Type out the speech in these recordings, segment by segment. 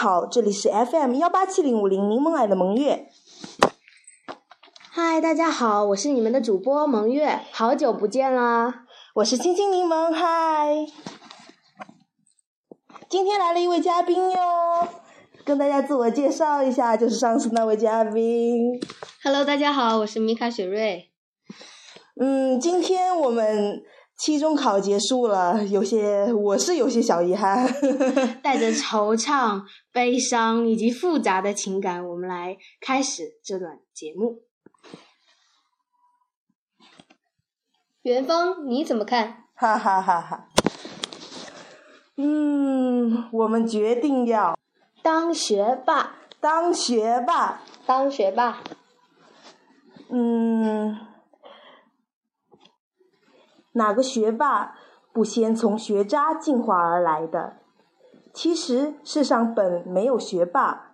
好，这里是 FM 幺八七零五零柠檬爱的萌月。嗨，大家好，我是你们的主播萌月，好久不见啦！我是青青柠檬，嗨。今天来了一位嘉宾哟，跟大家自我介绍一下，就是上次那位嘉宾。Hello，大家好，我是米卡雪瑞。嗯，今天我们期中考结束了，有些我是有些小遗憾。带着惆怅、悲伤以及复杂的情感，我们来开始这段节目。元芳，你怎么看？哈哈哈哈。嗯，我们决定要当学霸，当学霸。当学霸。嗯，哪个学霸不先从学渣进化而来的？其实世上本没有学霸，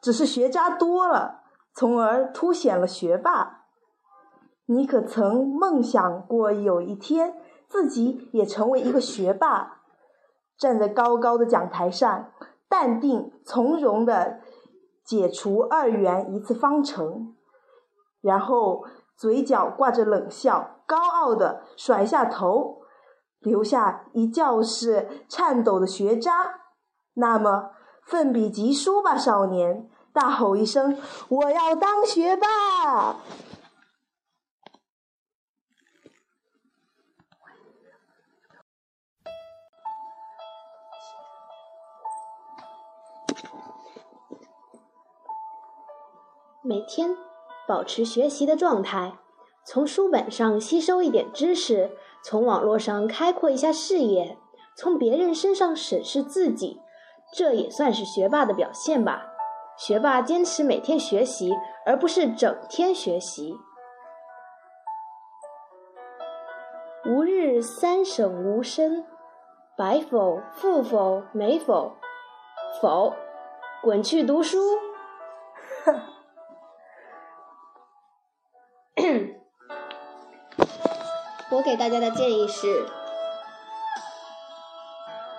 只是学渣多了，从而凸显了学霸。你可曾梦想过有一天自己也成为一个学霸？站在高高的讲台上，淡定从容的解除二元一次方程，然后嘴角挂着冷笑，高傲的甩下头，留下一教室颤抖的学渣。那么，奋笔疾书吧，少年！大吼一声：“我要当学霸！”每天保持学习的状态，从书本上吸收一点知识，从网络上开阔一下视野，从别人身上审视自己，这也算是学霸的表现吧。学霸坚持每天学习，而不是整天学习。吾日三省吾身：白否、富否、美否？否，滚去读书。我给大家的建议是：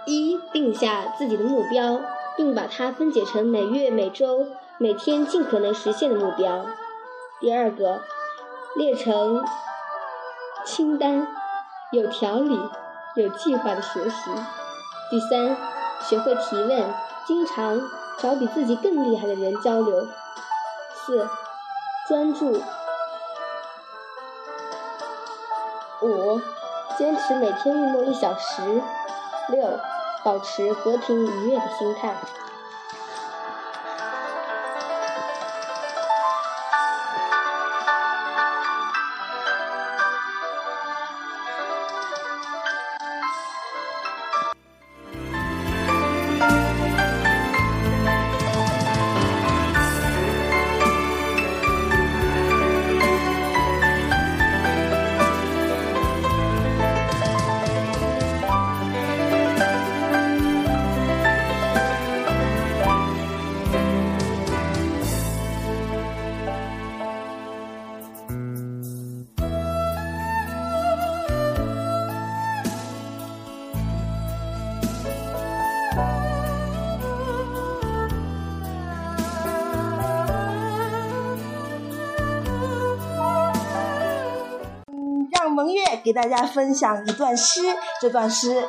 一、定下自己的目标，并把它分解成每月、每周、每天尽可能实现的目标；第二个，列成清单，有条理、有计划的学习；第三，学会提问，经常找比自己更厉害的人交流；四，专注。坚持每天运动一小时。六，保持和平愉悦的心态。让蒙月给大家分享一段诗，这段诗，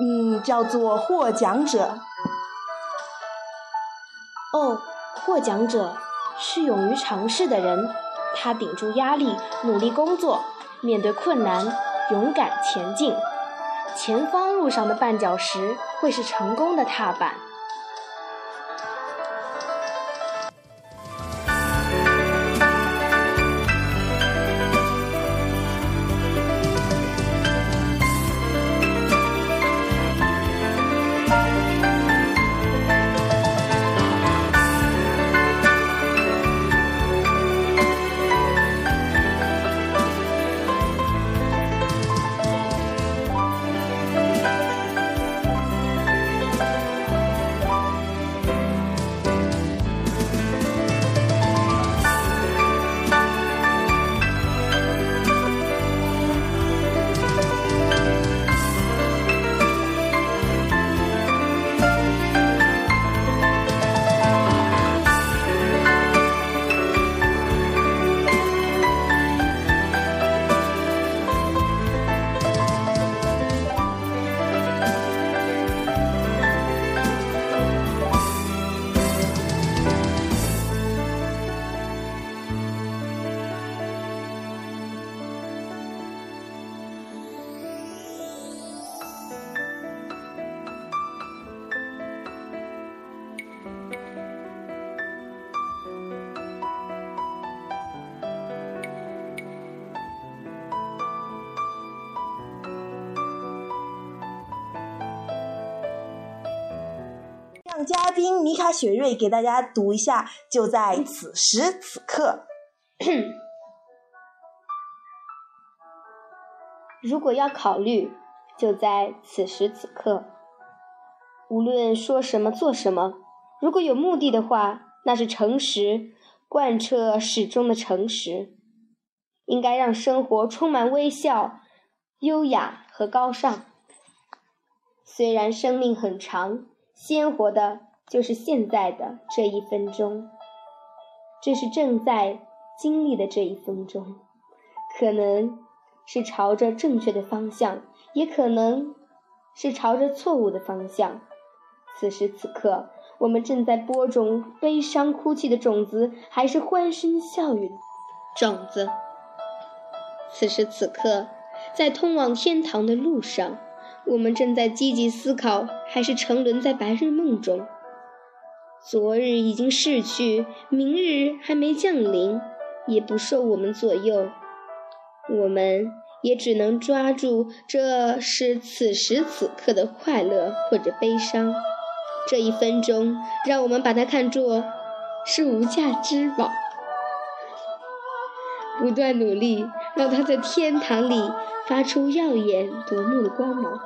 嗯，叫做《获奖者》。哦，获奖者是勇于尝试的人，他顶住压力，努力工作，面对困难，勇敢前进。前方路上的绊脚石会是成功的踏板。宾米卡雪瑞给大家读一下，就在此时此刻。如果要考虑，就在此时此刻。无论说什么做什么，如果有目的的话，那是诚实，贯彻始终的诚实。应该让生活充满微笑、优雅和高尚。虽然生命很长，鲜活的就是现在的这一分钟，这是正在经历的这一分钟，可能是朝着正确的方向，也可能是朝着错误的方向。此时此刻，我们正在播种悲伤哭泣的种子，还是欢声笑语种子？此时此刻，在通往天堂的路上，我们正在积极思考，还是沉沦在白日梦中？昨日已经逝去，明日还没降临，也不受我们左右。我们也只能抓住这是此时此刻的快乐或者悲伤。这一分钟，让我们把它看作是无价之宝，不断努力，让它在天堂里发出耀眼夺目的光芒。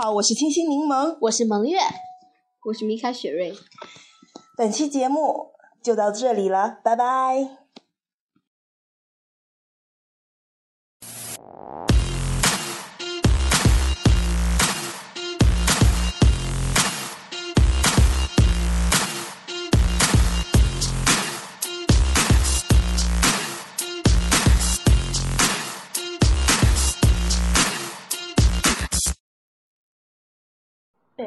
好，我是清新柠檬，我是萌月，我是米卡雪瑞。本期节目就到这里了，拜拜。